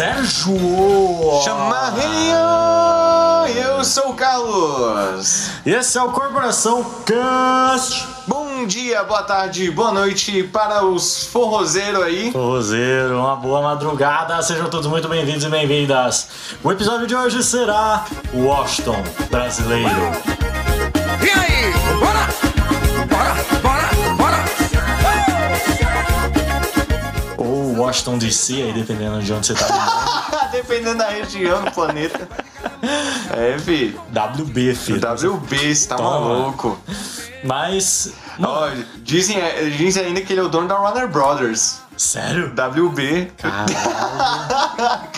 Sérgio! Chamarrinho! Eu sou o Carlos! Esse é o Corporação Cast! Bom dia, boa tarde, boa noite para os forrozeiros aí. Forrozeiro, uma boa madrugada, sejam todos muito bem-vindos e bem-vindas. O episódio de hoje será o Washington brasileiro. E aí? Bora! Bora! Bora! Washington DC, aí dependendo de onde você tá. Dependendo da região do planeta. É, fi. WB, filho. WB, você tá Toma. maluco. Mas. Ó, dizem, dizem ainda que ele é o dono da Warner Brothers. Sério? WB. Caralho.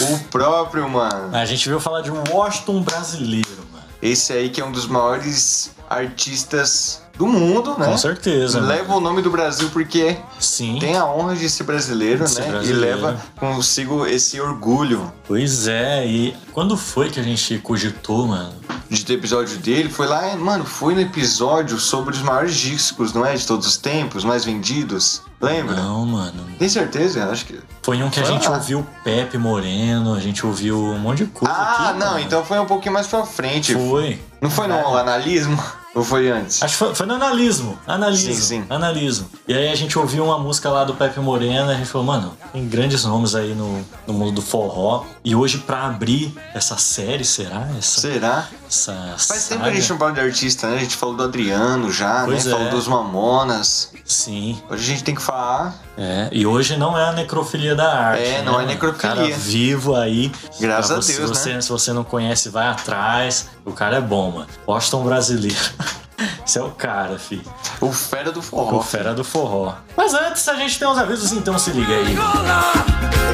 O próprio, mano. A gente veio falar de um Washington brasileiro, mano. Esse aí que é um dos maiores artistas do mundo, né? Com certeza. mano. Leva o nome do Brasil porque Sim. tem a honra de ser brasileiro, Ser né? brasileiro. E leva consigo esse orgulho Pois é, e quando foi que a gente cogitou, mano? de ter episódio dele. Foi lá, mano, foi no episódio sobre os maiores discos, não é? De todos os tempos, mais vendidos. Lembra? Não, mano. Tem certeza? Acho que. Foi um que a Foi gente lá. ouviu Pepe Moreno, a gente ouviu um monte de coisa Ah, aqui. não, mano. então foi um pouquinho mais pra frente. Foi. Não foi no É. analismo? Ou foi antes? Acho que foi, foi no analismo. Analismo. Sim, sim. Analismo. E aí a gente ouviu uma música lá do Pepe Moreno e a gente falou, mano, tem grandes nomes aí no, no mundo do forró. E hoje, pra abrir essa série, será? Essa, Será? Essa Faz tempo saga? que a gente não fala de artista, né? A gente falou do Adriano já, Pois né? é. Falou dos Mamonas. Sim. Hoje a gente tem que falar. É, e hoje não é a necrofilia da arte. É, né, não é mano? necrofilia. O cara vivo aí. Graças a você- Deus, né? você, Se você não conhece, vai atrás. O cara é bom, mano. Washington brasileiro. Esse é o cara, fi. O Fera do O Forró. fera do forró. Mas antes a gente tem uns avisos, então se liga aí.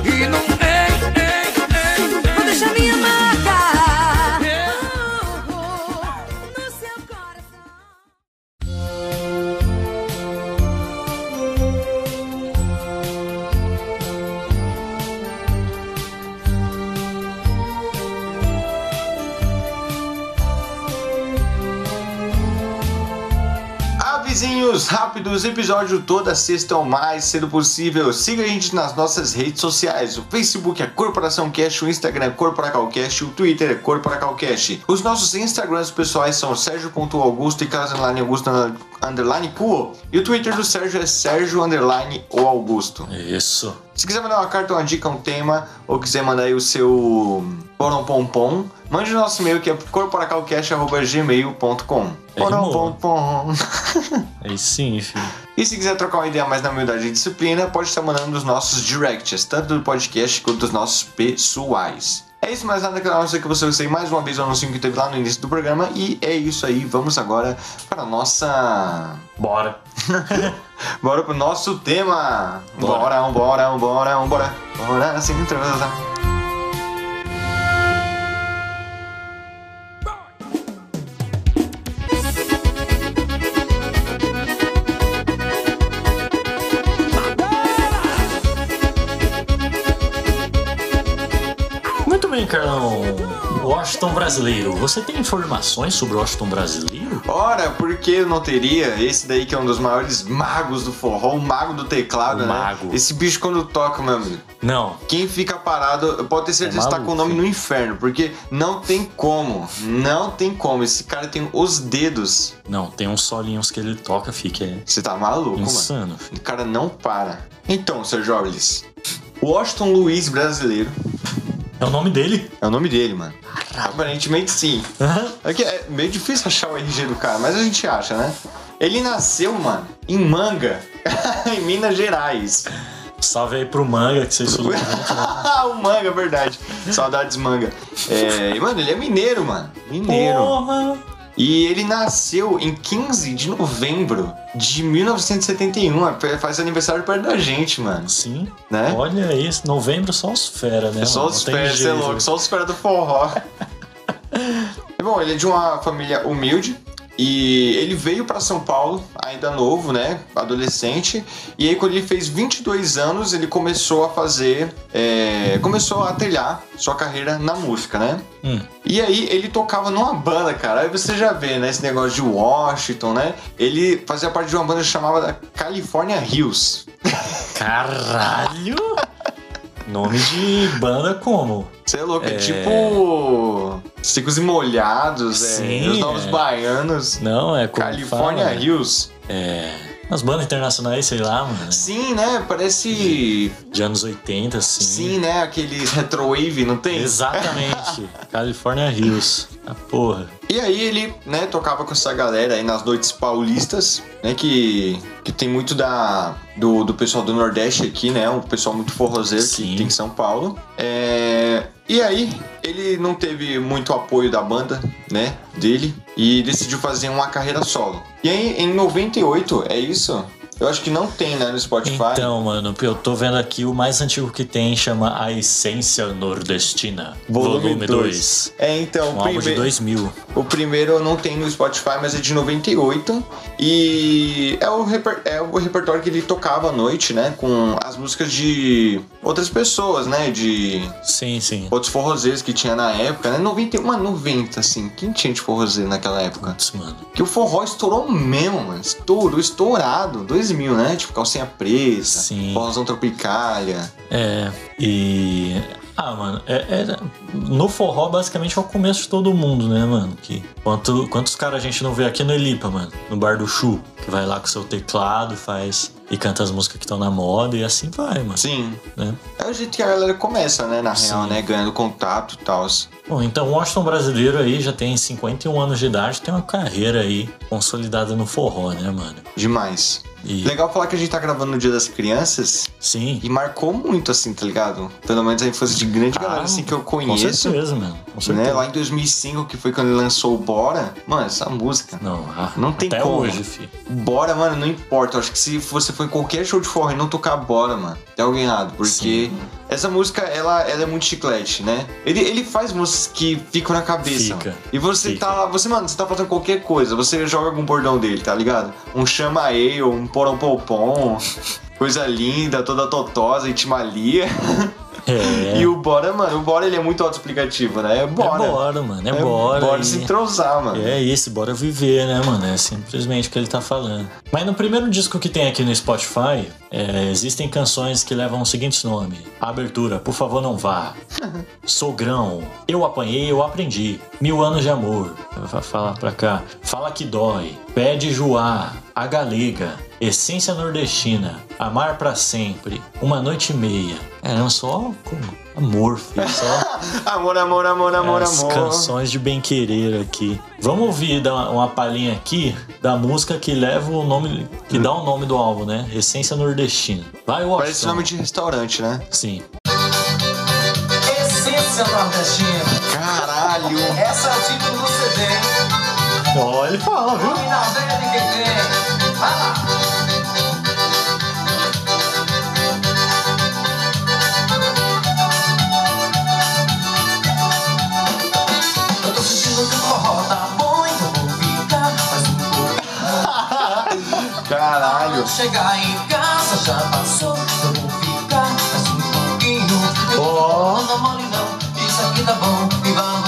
E não rápidos, episódio toda sexta o mais cedo possível. Siga a gente nas nossas redes sociais. O Facebook é Corporação Cash, o Instagram é Corporacalcast, o Twitter é Corporacalcast. Os nossos Instagrams pessoais são Sérgio.augusto e Carlos Underline Augusto Underline Cuo. E o Twitter do Sérgio é Sérgio Underline ou Augusto. Isso. Se quiser mandar uma carta, uma dica, um tema, ou quiser mandar aí o seu porão pompom, mande no nosso e-mail que é corporacalcast.gmail.com É. Aí sim, filho. E se quiser trocar uma ideia mais na humildade e disciplina, pode estar mandando os nossos directs, tanto do podcast quanto dos nossos pessoais. É isso, mais nada que não sei que você gostei mais uma vez o anúncio que teve lá no início do programa. E é isso aí, vamos agora para a nossa. Bora. Bora pro nosso tema! Bora. Bora, bora, bora, bora, bora, se entrosar. Muito Washington brasileiro. Você tem informações sobre o Washington brasileiro? Ora, por que eu não teria esse daí que é um dos maiores magos do forró, o mago do teclado, O né? mago. Esse bicho quando toca, meu amigo. Não. Quem fica parado pode ter certeza que tá com o nome no inferno, porque não tem como, não tem como. Esse cara tem os dedos. Não, tem uns solinhos que ele toca, fica é Você tá maluco, mano. insano. O cara não para. Então, Sérgio Orles, Washington Luiz brasileiro É o nome dele? é o nome dele, mano. Aparentemente sim. É que é meio difícil achar o RG do cara, mas a gente acha, né? Ele nasceu, mano, em Manga, em Minas Gerais. Salve aí pro Manga, que vocês estudam junto, né? o Manga, verdade. Saudades Manga. É, e, mano, ele é mineiro, mano. Mineiro. Porra! E ele nasceu em 15 de novembro de 1971. É, Faz aniversário perto da gente, mano. Sim. Né? Olha isso, novembro só os fera, né? Só mano? os pés, você é louco, só os pés do forró. Bom, ele é de uma família humilde. E ele veio para São Paulo, ainda novo, né? Adolescente. E aí, quando ele fez 22 anos, ele começou a fazer. é, começou a trilhar sua carreira na música, né? Hum. E aí, ele tocava numa banda, cara. Aí você já vê, né? Esse negócio de Washington, né? Ele fazia parte de uma banda chamada California Hills. Caralho! Nome de banda como? Você é louco, é, tipo. Secos e molhados, é, Sim, os novos é. baianos. Não, é como California fala, Hills. É. As bandas internacionais, sei lá, mano. Sim, né? Parece. De anos 80, assim. Sim, né? Aqueles retrowave, não tem? Exatamente. California Hills. A porra. E aí ele, né, tocava com essa galera aí nas noites paulistas, né, que, que tem muito da, do, do pessoal do Nordeste aqui, né, um pessoal muito forrozeiro Sim. que tem em São Paulo. É, e aí ele não teve muito apoio da banda, né, dele, e decidiu fazer uma carreira solo. E aí em 98, é isso? Eu acho que não tem, né, no Spotify. Então, mano, eu tô vendo aqui o mais antigo que tem chama A Essência Nordestina. Volume 2. É, então, Um o álbum de primeiro- 2000. O primeiro não tem no Spotify, mas é de 98. E é o, reper- é o repertório que ele tocava à noite, né? Com as músicas de outras pessoas, né? De Sim, sim. outros forrozeiros que tinha na época, né? 90, mano, 90, assim. Quem tinha de forrozeiro naquela época? Putz, mano. Que o forró estourou mesmo, mano. Estourou, estourado. 2000, né? Tipo, calcinha preta, Sim. forrozão tropicália. É, e. Ah, mano, é, é- no forró basicamente é o começo de todo mundo, né, mano? Que quanto, quantos caras a gente não vê aqui no Elipa, mano? No bar do Chu, que vai lá com seu teclado, faz e canta as músicas que estão na moda e assim vai, mano. Sim. Né? É o jeito que a galera começa, né? Na real, Sim. né? Ganhando contato e tal. Bom, então o Washington brasileiro aí já tem 51 anos de idade, tem uma carreira aí consolidada no forró, né, mano? Demais. E Legal falar que a gente tá gravando no Dia das Crianças sim. e marcou muito, assim, tá ligado? Pelo menos a infância de grande galera, Ah, assim, que eu Com conheço. certeza, mano. Com certeza. Né? Lá em 2005, que foi quando ele lançou o Bora. Mano, essa música. Não, ah, Não tem até como. hoje, fi. Bora, mano, não importa. Eu acho que se você for em qualquer show de forró e não tocar Bora, mano, tem alguém errado. Porque essa música, ela, ela é muito chiclete, né? Ele, ele faz que ficam na cabeça. Fica. E você fica. tá. Você, mano, você tá fazendo qualquer coisa. Você joga algum bordão dele, tá ligado? Um chama ale, um porompopom. Coisa linda, toda totosa, itimalia. É. E o Bora, mano, o Bora ele é muito autoexplicativo, né? É Bora. É bora, mano. É, bora. Bora e- se entrosar, mano. É isso, bora viver, né, mano? É simplesmente o que ele tá falando. Mas no primeiro disco que tem aqui no Spotify, é, existem canções que levam os seguintes nomes: Abertura, Por Favor Não Vá. Sogrão, Eu Apanhei, Eu Aprendi. Mil Anos de Amor. Vai falar pra cá. Fala que dói. Pede Joá. A Galega. Essência Nordestina. Amar pra sempre. Uma Noite e Meia. É, não só com amor, filho. Só Amor, amor, amor, amor, as amor. canções de bem querer aqui. Vamos ouvir dar uma, palhinha aqui da música que leva o nome, que dá o nome do álbum, né? Essência Nordestina. Vai, Washington. Parece nome de restaurante, né? Sim. Essência nordestina. Caralho! Essa é o título do CD. Ó, ele fala, viu? Veia ninguém tem. Vai lá. Eu tô sentindo que o forró tá bom, então vou ficar mais um pouco. Caralho! Chegar em casa já passou, eu vou ficar mais um pouquinho. Ó. não mole não, isso aqui tá bom, e vamos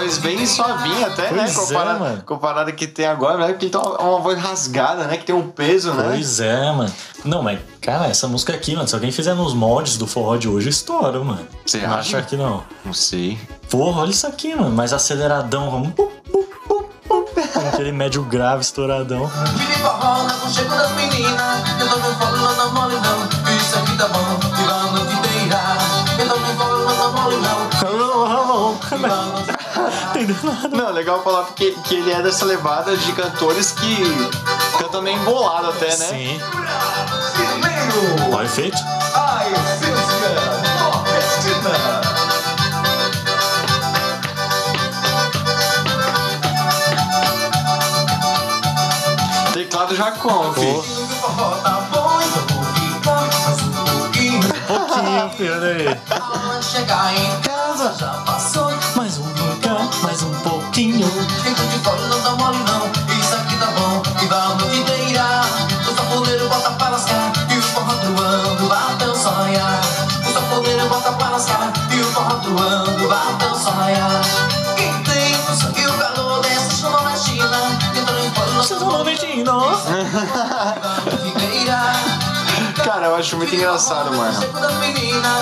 voz bem suavinha até, né? Pois é, Comparada, mano. comparada que tem agora, né? Porque ele tem uma, uma voz rasgada, né? Que tem um peso, né? Pois é, mano. Não, mas, cara, essa música aqui, mano, se alguém fizer nos moldes do forró de hoje, estoura, mano. Você não acha? acha que não? Não sei. Porra, olha isso aqui, mano. Mais aceleradão, vamos. Pum, pum, pum, pum. Aquele médio grave estouradão. não legal falar porque que ele é dessa levada de cantores que cantam meio embolado até, né? Sim. Primeiro, Ó, efeito. a essência nordestina Teclado já mais um pouquinho Pouquinho, filho, olha aí. Quando chegar em casa já passou Fico de fora, não dá mole não Isso aqui tá bom, e vamos te deirar O safoneiro bota pra lascar E o forró truando até o sonhar o safoneiro bota pra lascar e o forró doando vai até o sol raiar. Quem tem no sangue o calor dessa chuva na China, entrando em polo Vocês vão mentindo. Cara, eu acho muito engraçado, mano.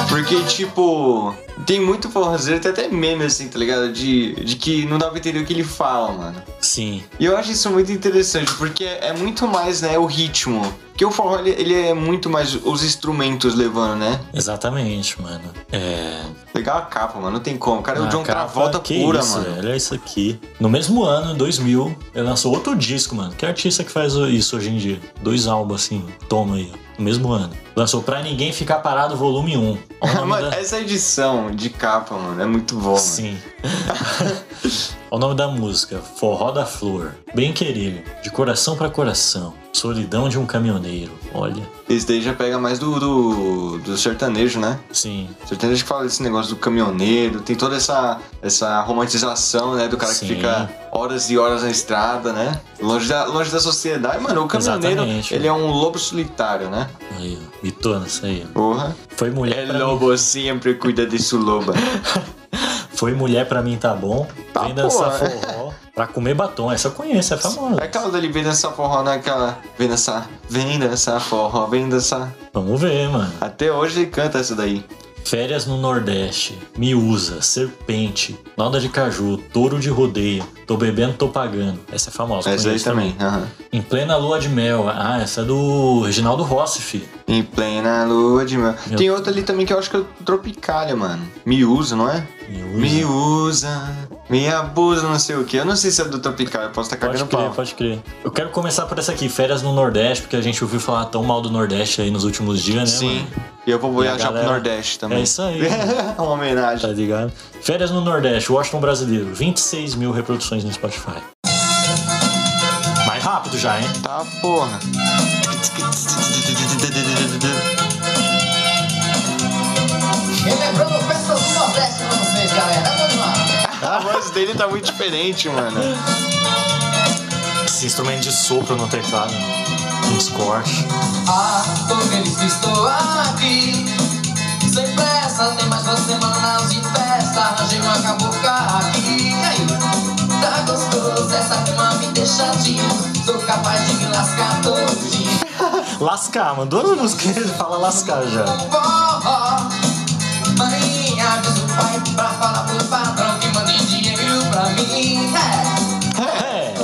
Porque, tipo, tem muito forrozeiro, tem até meme assim, tá ligado? De, de que não dá pra entender o que ele fala, mano. Sim, E eu acho isso muito interessante, porque é muito mais, né, o ritmo. Porque o forró, ele, ele é muito mais os instrumentos levando, né? exatamente, mano. É. Legal a capa, mano, não tem como. Cara, é o John capa, Travolta pura, isso, mano. é isso aqui. No mesmo ano, 2000, ele lançou outro disco, mano. Que artista que faz isso hoje em dia? Dois álbuns assim, toma aí. No mesmo ano. Lançou Pra Ninguém Ficar Parado, volume 1. Olha o nome Mano, da- essa edição de capa, mano, é muito boa, mano. Sim. O nome da música: Forró da Flor. Bem querer, de coração pra coração. Solidão de um caminhoneiro. Olha, Esse daí já pega mais do, do, do sertanejo, né? sim. Sertanejo que fala desse negócio do caminhoneiro, tem toda essa, essa romantização, né? Do cara Sim. que fica horas e horas na estrada, né? Longe da, longe da sociedade. Mano, o caminhoneiro, Exatamente, ele é um lobo solitário, né? Aí, ó. Mitona, isso aí. Porra. Foi mulher É pra mim. lobo, sempre cuida sua loba. Foi mulher pra mim tá bom. Tá, Vem dançar forró. Pra comer batom. Essa eu conheço, é famosa. É aquela dali, vem dançar forró, né? Aquela, vem dançar, vem dançar forró, vem dançar. Vamos ver, mano. Até hoje ele canta essa daí. Férias no Nordeste, Miúza, Serpente, Nalda de Caju, Touro de Rodeio, Tô Bebendo, Tô Pagando. Essa é famosa. Essa aí conheço também. aham. Em plena lua de mel. Ah, essa é do Reginaldo Rossi, fi. Em plena lua de mel. Meu. Tem outra ali também que eu acho que é Tropicália, mano. Me usa, não é? Usa, me abusa, não sei o que. Eu não sei se é do Tropicália, eu posso estar Pode cagando crer, pau. pode crer. Eu quero começar por essa aqui, férias no Nordeste, porque a gente ouviu falar tão mal do Nordeste aí nos últimos dias, né? Sim. mano? E eu vou viajar pro galera- Nordeste também. É isso aí. É uma homenagem. Tá ligado? Férias no Nordeste, Washington brasileiro, 26 mil reproduções no Spotify. Mais rápido já, hein? Tá, porra. Dele tá muito diferente, mano. Esse instrumento de sopro no teclado. Uns cortes. Ah, tô feliz que estou aqui. Sem pressa, tem mais duas semanas de festa. Arranjei uma cabocla aqui. E aí? Tá gostoso, essa cama me deixa ativo. Sou capaz de me lascar todinho. Lascar, mandou a música ele fala lascar já. Mim. É.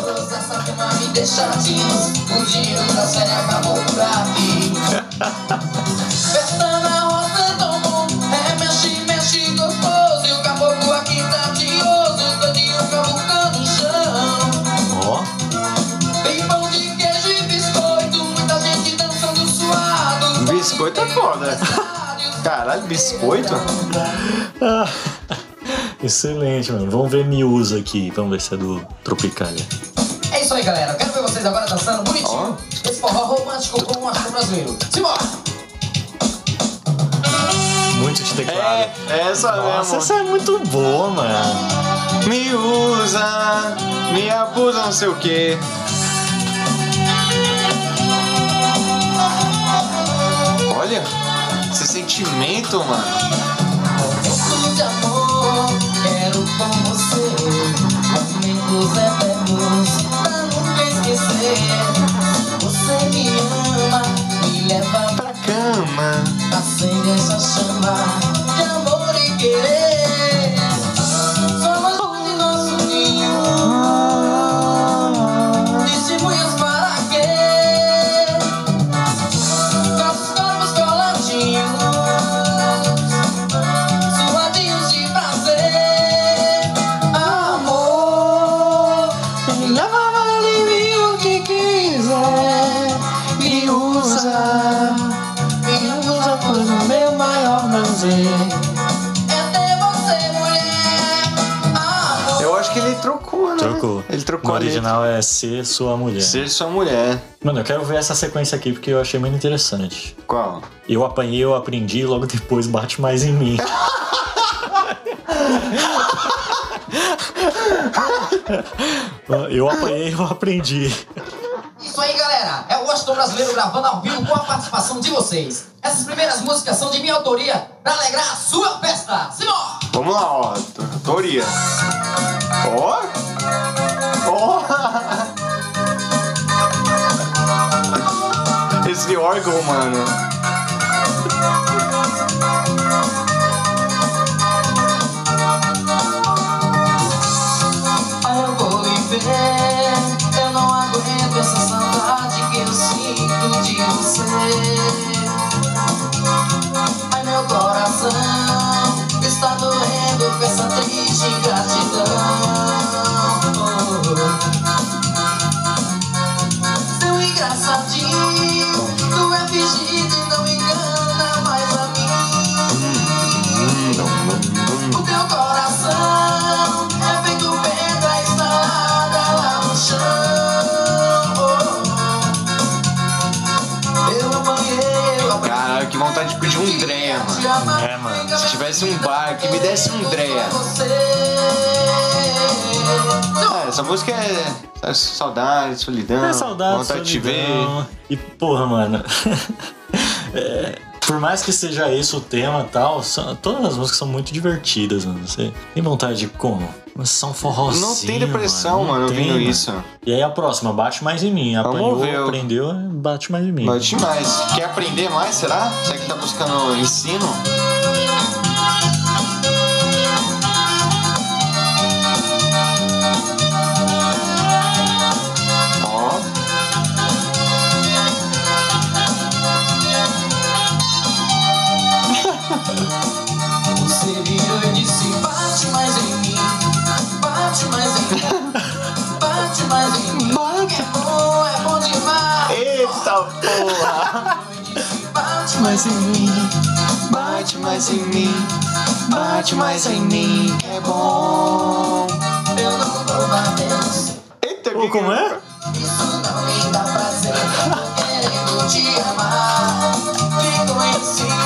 Cama me deixa ativo. O dinheiro da série acabou por aqui. Festa na roça bom. É mexe, mexe gostoso. E o caboclo aqui tá tioso. Todinho cavucando no chão. ó. Tem pão de queijo e biscoito. Muita gente dançando suado. Biscoito é foda. Caralho, biscoito? Ah, excelente, mano. Vamos ver Miúza aqui. Vamos ver se é do Tropicália. É isso aí, galera. Quero ver vocês agora dançando bonitinho. Esse forró romântico com o astro brasileiro. Simbora! Muito de teclado. É, essa Nossa, mesmo. essa é muito boa, mano. Me usa, me abusa, não sei o que. Olha, esse sentimento, mano. Com você. Momentos eternos, pra nunca esquecer. Você me ama, me leva Pra cama. acende essa chama de amor e querer. No letra. original é Ser Sua Mulher. Ser sua mulher. Mano, eu quero ver essa sequência aqui porque eu achei muito interessante. Qual? Eu apanhei, eu aprendi, e logo depois bate mais em mim. eu apanhei, eu aprendi. Isso aí, galera. É o Washington Brasileiro gravando ao vivo com a participação de vocês. Essas primeiras músicas são de minha autoria pra alegrar a sua festa. Simão! Vamos lá, ó. Ó. Ó. Esse órgão, mano. Eu vou ver. Eu não aguento essa saudade que eu sinto de você. Ai, meu coração está doendo com essa triste ingratidão. Mano. Se tivesse um bar que me desse um Dreia. Ah, essa música é é saudade, solidão. É saudade, Vontade de te ver. solidão. E porra, mano. é, por mais que seja esse o tema e tal, são- todas as músicas são muito divertidas, mano. Você tem vontade de como? Mas são forrozinho, Não tem depressão, Não mano, tem, ouvindo mano. isso. E aí a próxima, bate mais em mim. Apanhou, eu- aprendeu, bate mais em mim. Bate mais. Quer aprender mais, será? Será que tá buscando ensino? Porra! Bate mais em mim, Bate mais em mim, bate mais em mim, é bom. eu não tô batendo. Eita, Ô, como é? Isso não me dá prazer. Querendo te amar. Te conheci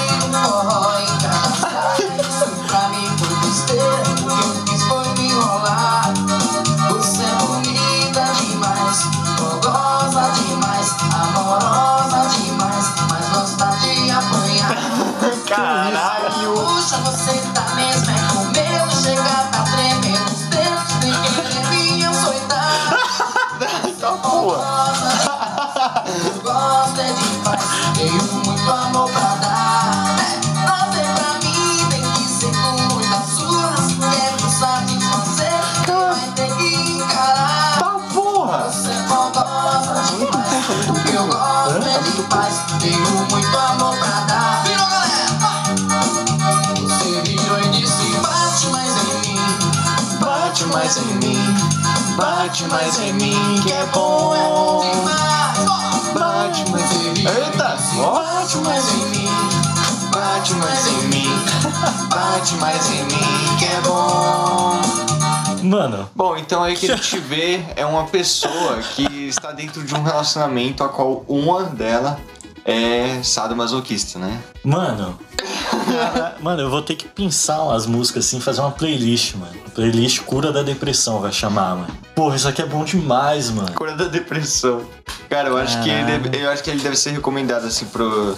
mais em mim. Bate mais em mim, bate mais em mim, que é bom. Bate mais em mim. Eita! Ó. Bate mais em mim. Bate mais em mim, bate mais em mim, que é bom. Mano, Bom, então aí que a gente vê é uma pessoa que está dentro de um relacionamento a qual uma dela é sadomasoquista, né? mano. Mano, eu vou ter que pensar as músicas assim, fazer uma playlist, mano. Playlist Cura da Depressão vai chamar, mano. Porra, isso aqui é bom demais, mano. Cura da depressão. Cara, eu acho que ele deve, eu acho que ele deve ser recomendado assim pro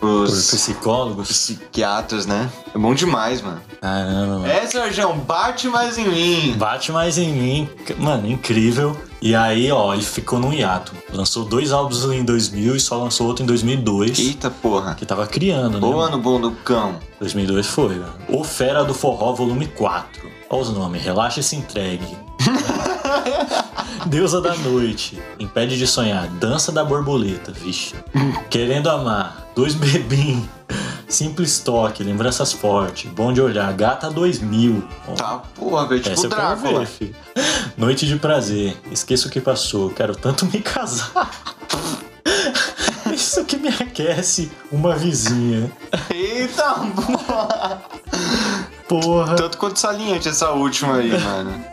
Por pros psicólogos. psiquiatras, né? É bom demais, mano. Caramba, mano. É, Sérgio, bate mais em mim. Bate mais em mim, mano, incrível. E aí, ó, ele ficou num hiato. Lançou dois álbuns em 2000 e só lançou outro em 2002. Eita porra. Que tava criando, né? Ô mano? ano bom do cão. 2002 foi, mano. O Fera do Forró, volume 4. Olha os nomes. Relaxa e se entregue. Deusa da Noite. Impede de sonhar. Dança da Borboleta. Vixe. Querendo amar. Dois bebim. Simples toque. Lembranças fortes. Bom de olhar. Gata 2000. Ó, Tá porra, velho. Tipo essa eu Drácula. ver, filho. Noite de prazer. Esqueço o que passou. Quero tanto me casar. Isso que me aquece. Uma vizinha. Eita porra. Porra. Tanto quanto saliente essa última aí, mano.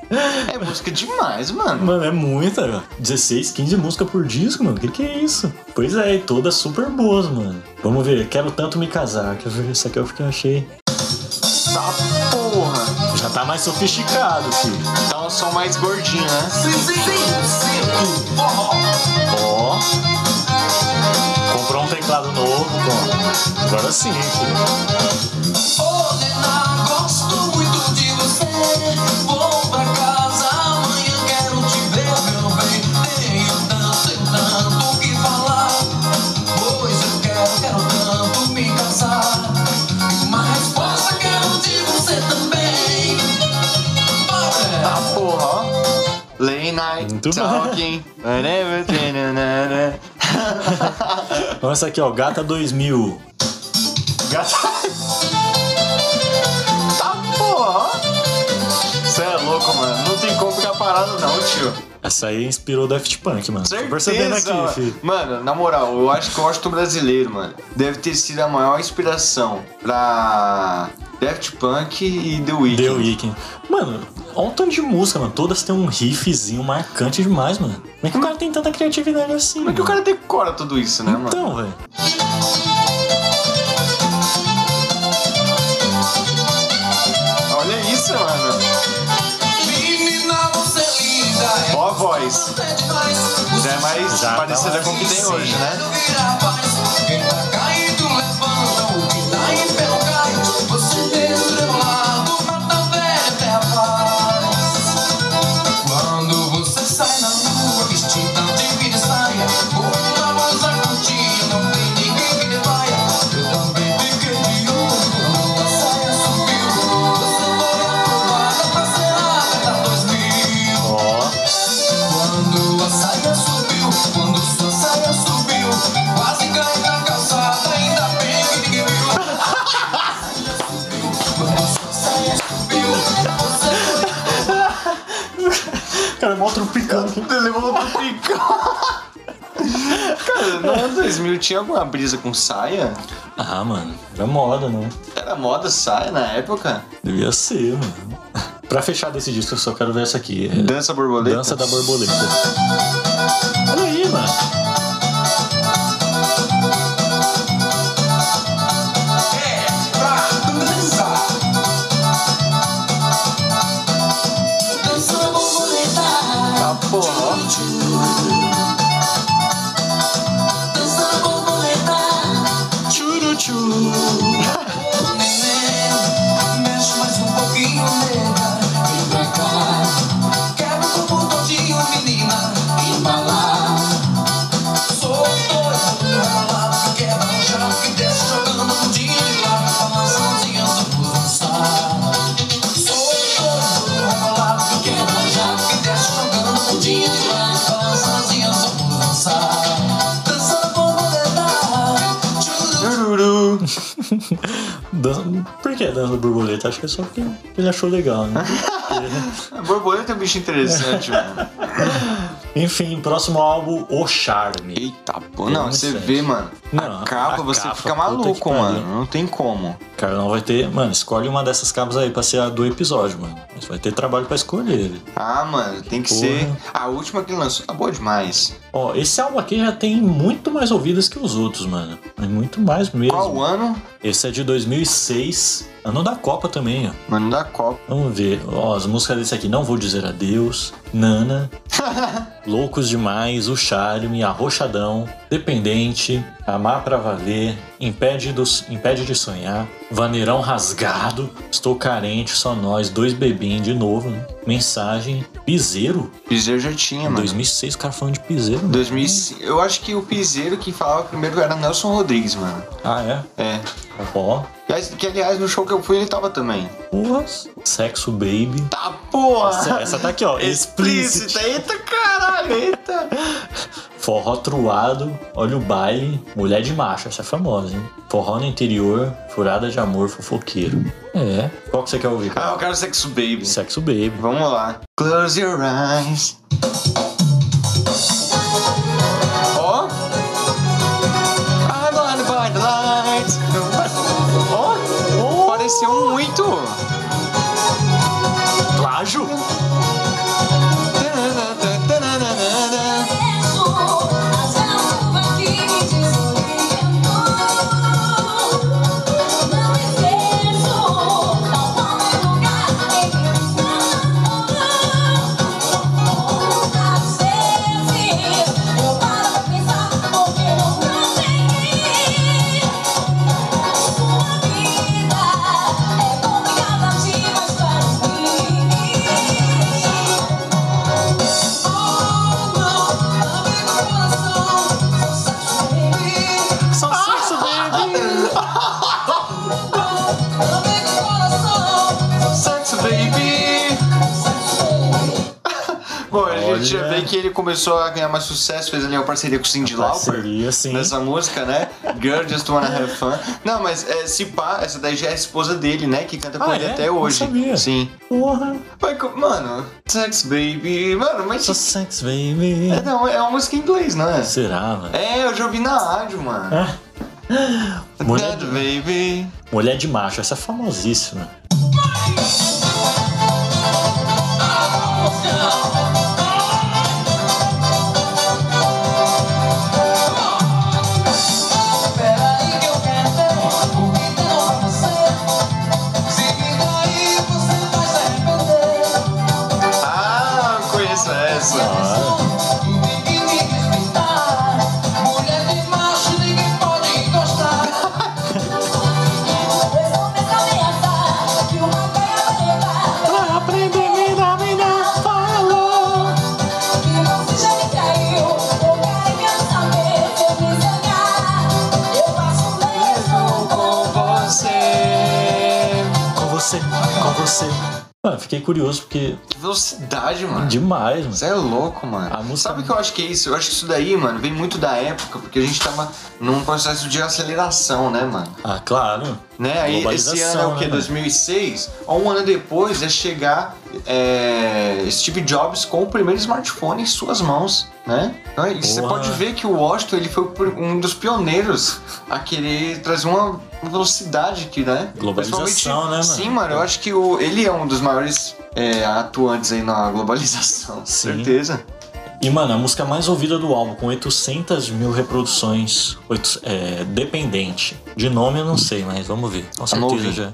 É música demais, mano. Mano, é muita, velho. 16, 15 músicas por disco, mano. Que que é isso? Pois é, e todas super boas, mano. Vamos ver, quero tanto me casar. Quer ver? Isso aqui é o que eu achei. Tá porra. Já tá mais sofisticado, filho. Tá um som mais gordinho, né? Sim, sim, sim, sim. Ó, Comprou um teclado novo, pô. Agora sim, filho. Ô, night Muito talking. Whatever, tananana. Vamos essa aqui, ó. Gata 2000. Gata. Tá porra. Você é louco, mano. Não tem como ficar parado, não, tio. Essa aí inspirou Daft Punk, mano. Tô Certeza, percebendo aqui, mano. filho. Mano, na moral, eu acho que o Washington brasileiro, mano, deve ter sido a maior inspiração pra Daft Punk e The Weeknd. The Weeknd. Mano, olha um tanto de música, mano. Todas têm um riffzinho marcante demais, mano. Como é que o cara tem tanta criatividade assim? Como é que o cara decora tudo isso, né, mano? Então, velho. Olha isso, mano. Menina, você é linda. É Ó a voz. demais. Já é mais Já parecida tá com o que tem hoje, né? Tinha alguma brisa com saia? Ah, mano. Era moda, né? Era moda saia na época? Devia ser, mano. Pra fechar desse disco, eu só quero ver essa aqui. É Dança borboleta? Dança da Borboleta. Olha aí, mano. Dan- Por que dança da borboleta? Acho que é só porque ele achou legal, né? Borboleta é um bicho interessante, mano. Enfim, próximo álbum, O Charme. Eita, pô. Não, você vê, mano. Não, a capa, a você capa, fica maluco, pariu. mano. Não tem como. Cara, não vai ter. Mano, escolhe uma dessas capas aí pra ser a do episódio, mano. Mas vai ter trabalho pra escolher. Ah, mano, tem que Porra. ser. A última que lançou tá boa demais. Ó, esse álbum aqui já tem muito mais ouvidas que os outros, mano. É muito mais mesmo. Qual ano? Esse é de 2006, ano da Copa também, ó. Mano, da Copa. Vamos ver. Ó, as músicas desse aqui, Não Vou Dizer Adeus, Nana, Loucos Demais, O Charme, Arrochadão, Dependente, Amar Pra Valer, Impede, dos, Impede de Sonhar, Vaneirão Rasgado, Estou Carente, Só Nós, Dois Bebinhos de novo, né? Mensagem, Piseiro. Piseiro já tinha, Em mano. 2006, o cara falando de Piseiro. mano. 2005. Eu acho que o Piseiro que falava primeiro era Nelson Rodrigues, mano. Ah, é? É. Ó, Que aliás, no show que eu fui ele tava também. porra, Sexo Baby. Tá porra! Essa, essa tá aqui, ó. Explícita! Eita caralho, eita! Forró truado, olha o baile, mulher de macho, essa é famosa, hein? Forró no interior, furada de amor, fofoqueiro. É. Qual que você quer ouvir? Ah, eu quero Sexo Baby. Sexo Baby. Vamos lá. Close your eyes. Ó. I'm gonna buy the lights. Ó. Pareceu muito. Que ele começou a ganhar mais sucesso, fez ali uma parceria com o Cindy Lauper. Nessa música, né? Girl Just Wanna Have Fun. Não, mas é, se pá, essa daí já é a esposa dele, né? Que canta com Ah, ele é? até Não hoje. sabia. Sim. Porra. Mano, Sex Baby. Mano, mas. Só sex, baby. É, não, é uma música em inglês, não é? Será, mano? É, eu já ouvi na rádio, mano. Mulher, That baby. mulher de macho, essa é famosíssima. Curioso porque Que velocidade, mano. demais, mano. Você é louco, mano. Música- Sabe o que eu acho que é isso? Eu acho que isso daí, mano, vem muito da época, porque a gente tava num processo de aceleração, né, mano? Ah, claro. Né? Aí esse ano é o quê? né, mano? 2006? Um ano depois é chegar é, Steve Jobs com o primeiro smartphone em suas mãos, né? Então, e você pode ver que o Washington ele foi um dos pioneiros a querer trazer uma velocidade aqui, né? Globalização, né, mano? Sim, mano, eu acho que o, ele é um dos maiores é, atuantes aí na globalização, Sim. certeza. E, mano, a música mais ouvida do álbum, com 800 mil reproduções, oito- é, dependente. De nome eu não sei, mas vamos ver. Com certeza. Já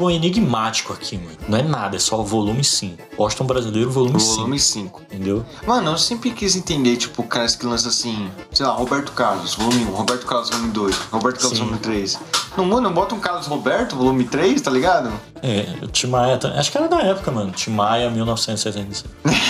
álbum enigmático aqui, mano. Não é nada, é só o volume 5. Boston Brasileiro, volume O 5. volume 5. Entendeu? Mano, eu sempre quis entender, tipo, caras que lançam assim, sei lá, Roberto Carlos, volume 1, Roberto Carlos, volume 2, Roberto Carlos, Sim. volume 3. Não, mano, bota um Carlos Roberto, volume 3, tá ligado? É, o Tim Maia, tá- acho que era da época, mano. Tim Maia, 1976.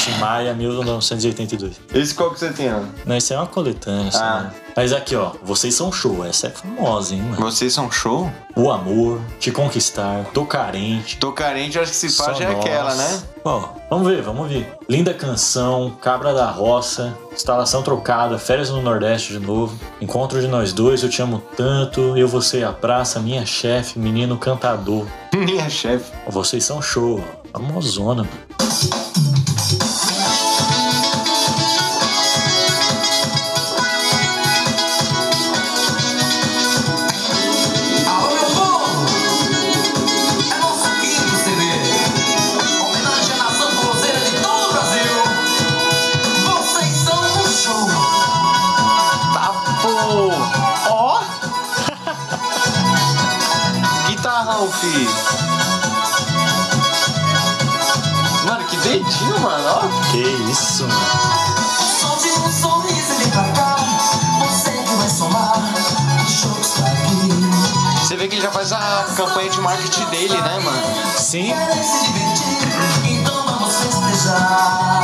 Tim Maia, 1982. Esse qual que você tem, ó? Não, isso é uma coletânea, Ah. né? Mas aqui, ó, vocês são show. Essa é famosa, hein, mano? Vocês são show? O amor, te conquistar, tô carente. Tô carente, acho que se faz é aquela, né? Ó, vamos ver, vamos ver. Linda canção, Cabra da Roça, Instalação Trocada, Férias no Nordeste de novo, Encontro de Nós Dois, Eu Te Amo Tanto, Eu, Você e a Praça, Minha Chefe, Menino Cantador. Minha chefe. Vocês são show, ó. famosona, mano. Faz a campanha de marketing dele, né, mano? Sim, Querem se divertir? Então vamos festejar.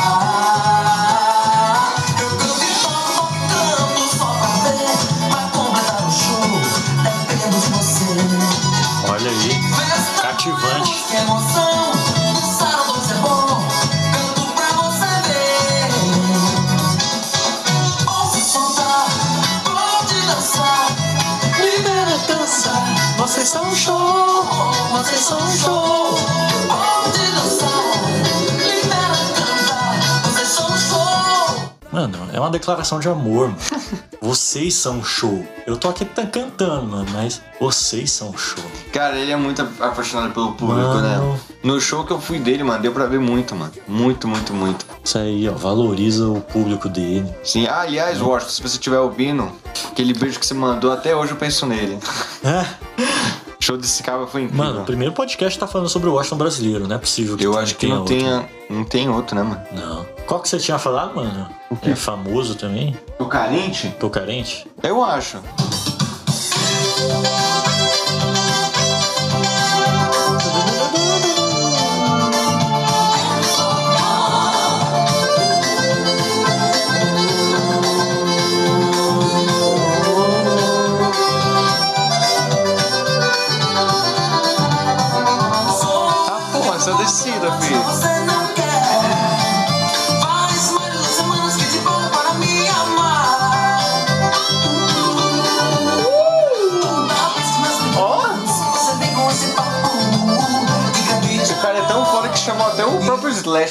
Uma declaração de amor, mano. Vocês são show. Eu tô aqui tá cantando, mano, mas vocês são show. Cara, ele é muito apaixonado pelo público, Mano. né? No show que eu fui dele, mano, deu pra ver muito, mano. Muito, muito, muito. Isso aí, ó, valoriza o público dele. Sim, ah, aliás, Washington, se você estiver ouvindo, aquele beijo que você mandou, até hoje eu penso nele. É? show desse cara foi incrível. Mano, o primeiro podcast tá falando sobre o Washington brasileiro, não é possível que eu acho que tenha não outro. tenha, não tem outro, né, mano? Não. Qual que você tinha falado, mano? É famoso também? O carente? Tô carente? Eu acho.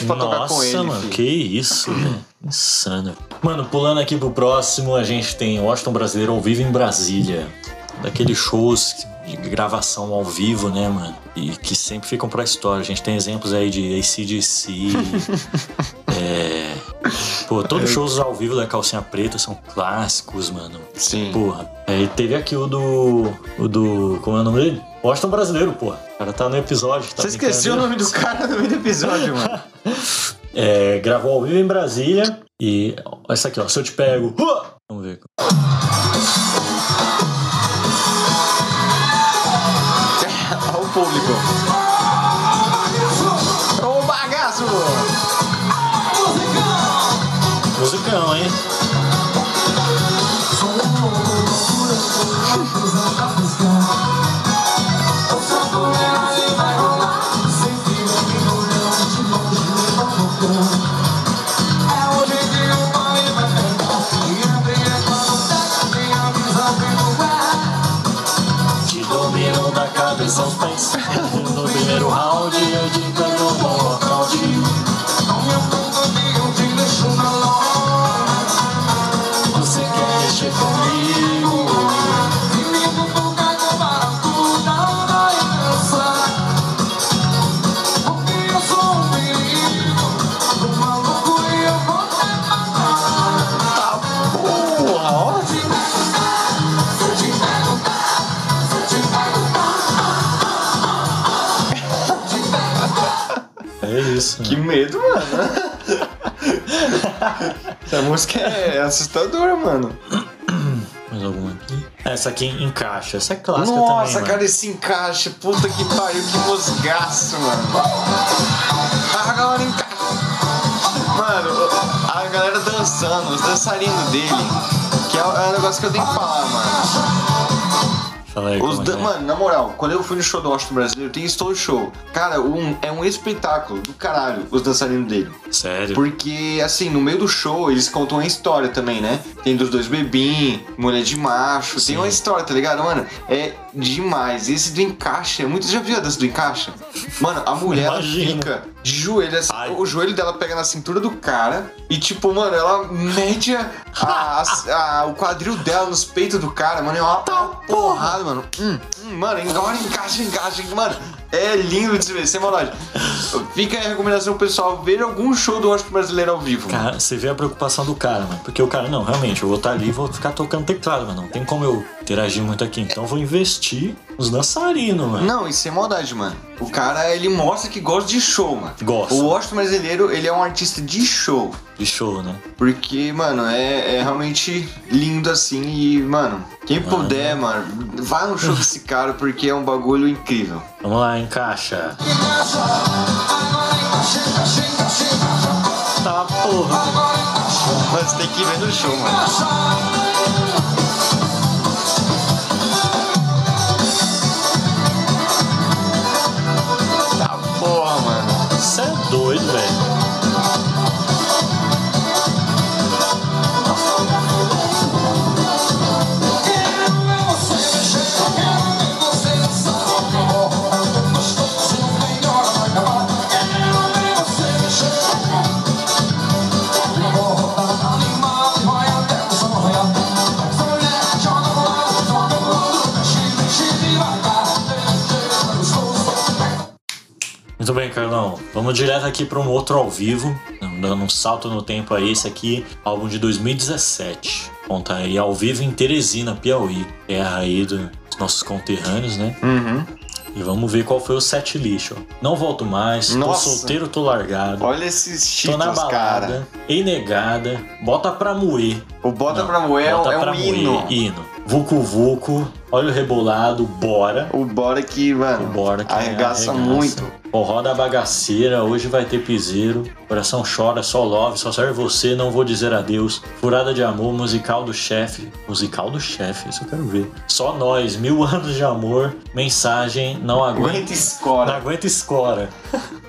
Pra tocar com Nossa, ele. mano, filho. que isso, velho. Insano. Mano, pulando aqui pro próximo, a gente tem Washington Brasileiro ao vivo em Brasília. Daqueles shows de gravação ao vivo, né, mano? E que sempre ficam pra história. A gente tem exemplos aí de ACDC. é. Pô, todos os shows ao vivo da calcinha preta são clássicos, mano. Sim. Porra. Aí teve aqui o do. O do. Como é o nome dele? Washington Brasileiro, porra. O cara tá no episódio. Tá Você esqueceu o nome do cara no meio do episódio, mano. É, gravou ao vivo em Brasília. E ó, essa aqui, ó. Se eu te pego. Hua! Vamos ver. Olha o público. going. Música é assustadora, mano. Mais alguma aqui? Essa aqui encaixa. Essa é clássica Nossa, também. cara, mano. esse encaixe. Puta que pariu, que mosgaço, mano. Agora encaixa. Mano, a galera dançando, os dançarinos dele. Que é é o negócio que eu tenho que falar, mano. Fala aí, Os é é? Mano, na moral, quando eu fui no show do Washington Brasileiro, tem todo show. Cara, um, é um espetáculo do caralho, os dançarinos dele. Sério? Porque, assim, no meio do show, eles contam uma história também, né? Tem dos dois bebinhos, mulher de macho, Sim. tem uma história, tá ligado? Mano, é demais. Esse do encaixe é muito. Já viu a dança do encaixe? Mano, a mulher fica de joelho, assim, o joelho dela pega na cintura do cara e, tipo, mano, ela mede a- a- a- o quadril dela nos peitos do cara, mano. É uma porrada, mano. Hum, hum, mano, agora encaixa, encaixa, mano. É lindo de ver, sem maldade. Fica aí a recomendação pro pessoal ver algum show do Washington Brasileiro ao vivo. Cara, você vê a preocupação do cara, mano. Porque o cara, não, realmente, eu vou estar ali e vou ficar tocando teclado, mano. Não tem como eu interagir muito aqui. Então eu vou investir nos dançarinos, mano. Não, isso é maldade, mano. O cara, ele mostra que gosta de show, mano. Gosta. O Washington Brasileiro, ele é um artista de show. De show, né? Porque, mano, é, é realmente lindo assim e, mano, quem puder, mano, vai no show desse cara porque é um bagulho incrível. Vamos lá, encaixa. Tá, porra. Mas tem que ver no show, mano. Vamos direto aqui para um outro ao vivo, dando um salto no tempo aí. Esse aqui, álbum de 2017. Conta aí ao vivo em Teresina, Piauí. É aí dos nossos conterrâneos, né? Uhum. E vamos ver qual foi o set lixo. Não volto mais, Nossa. tô solteiro, tô largado. Olha esses Tô na títulos, balada, cara. ei negada, bota pra moer. O Bota Não, pra Moer é, bota é pra um moer, hino. hino. Vucu Vucu, olha o rebolado, bora. O Bora que, mano, Bora que arregaça muito. Forró da bagaceira, hoje vai ter piseiro. Coração chora, só love, só serve você, não vou dizer adeus. Furada de amor, musical do chefe. Musical do chefe, isso eu quero ver. Só nós, mil anos de amor. Mensagem, não aguenta. Aguenta Não escora. aguenta escora.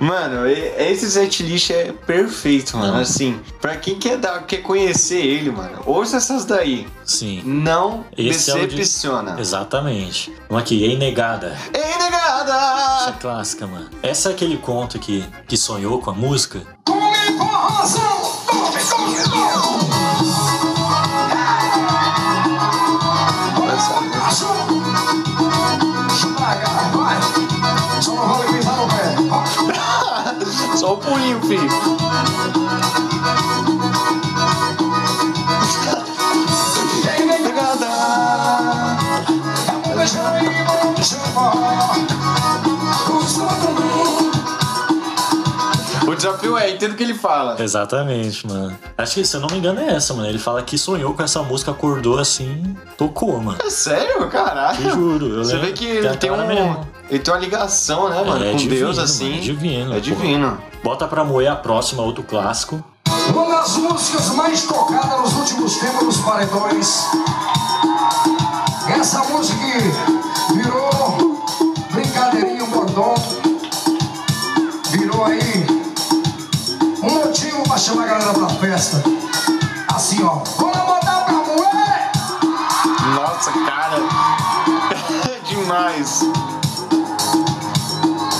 Mano, esse setlist é perfeito, mano. Não. Assim, pra quem quer, dar, quer conhecer ele, mano, ouça essas daí. Sim. Não Esse é o de- decepciona. Exatamente. Vamos aqui, Ei Negada. Ei, Essa é negada! clássica, mano. Essa é aquele conto que, que sonhou com a música? Come com razão, come? Chaga, vai. Só o pulinho, filho. Vamos deixar aí, vamos chamar. Desafio é, entendo o que ele fala. Exatamente, mano. Acho que, se eu não me engano, é essa, mano. Ele fala que sonhou com essa música, acordou assim, tocou, mano. É sério, caralho? Te juro. Eu Você lembro. vê que ele tem um. mesmo. Ele tem uma ligação, né, mano? É com divino, Deus, assim. mano, é divino, É pô. divino. Bota pra moer a próxima, outro clássico. Uma das músicas mais tocadas nos últimos tempos nos paredões. Essa música virou chamar a galera pra festa. Assim, ó. Vamos botar pra moer! Nossa, cara. Demais.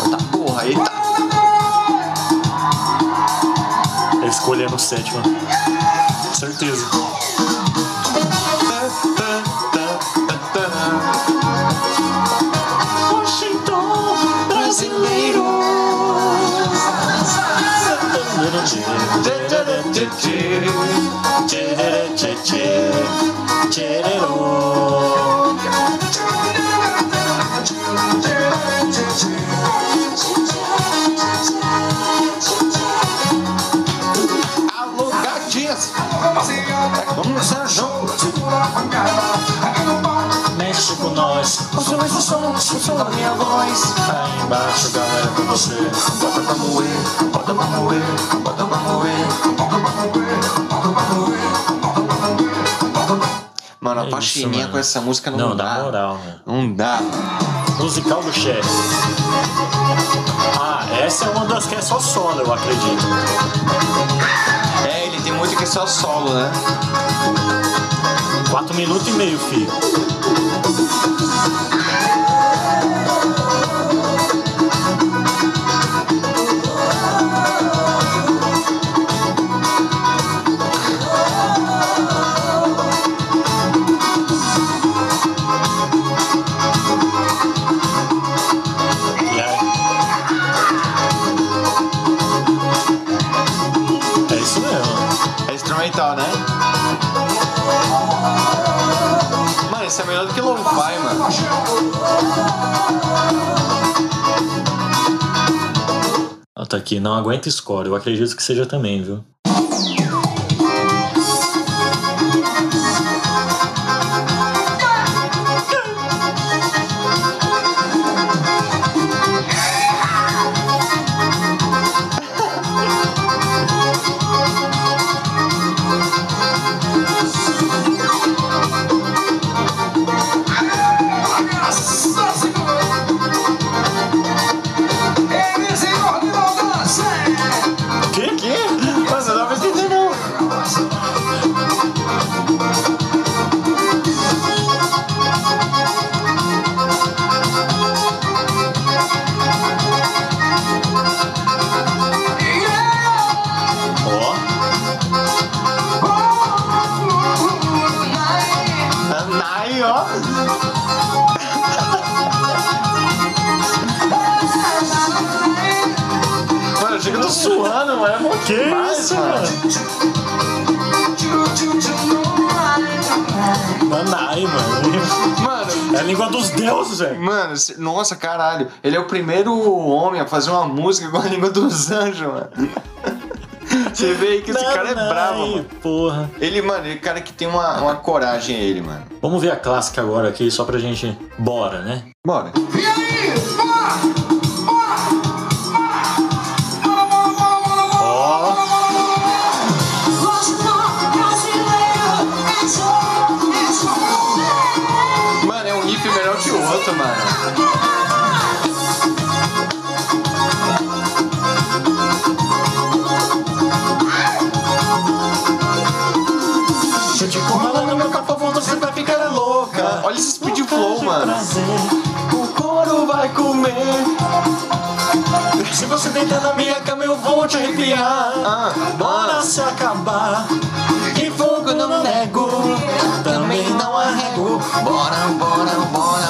Eita porra, Ele escolhendo o sétimo. Certeza. Som da minha voz. aí embaixo, galera, com você. Bota pra moer, bota pra moer, bota pra moer, bota pra moer, bota pra moer, bota pra moer, bota pra Mano, a É mano. com essa música não, Não, dá. dá moral, né? Não dá. Musical do chefe. Ah, essa é uma das que é só solo, eu acredito. É, ele tem muito que é só solo, né? Quatro minutos e meio, filho. Aqui, não aguenta score. Eu acredito que seja também, viu? Nossa, caralho. Ele é o primeiro homem a fazer uma música com a língua dos anjos, mano. Você vê aí que esse cara é bravo, mano. Porra. Ele, mano, ele é cara que tem uma, uma coragem, ele, mano. Vamos ver a clássica agora aqui, só pra gente. Bora, né? Bora. E O couro vai comer. Se você deitar na minha cama, eu vou te arrepiar. Ah, Bora se acabar. E fogo não nego, também não arrego. Bora, bora. Bora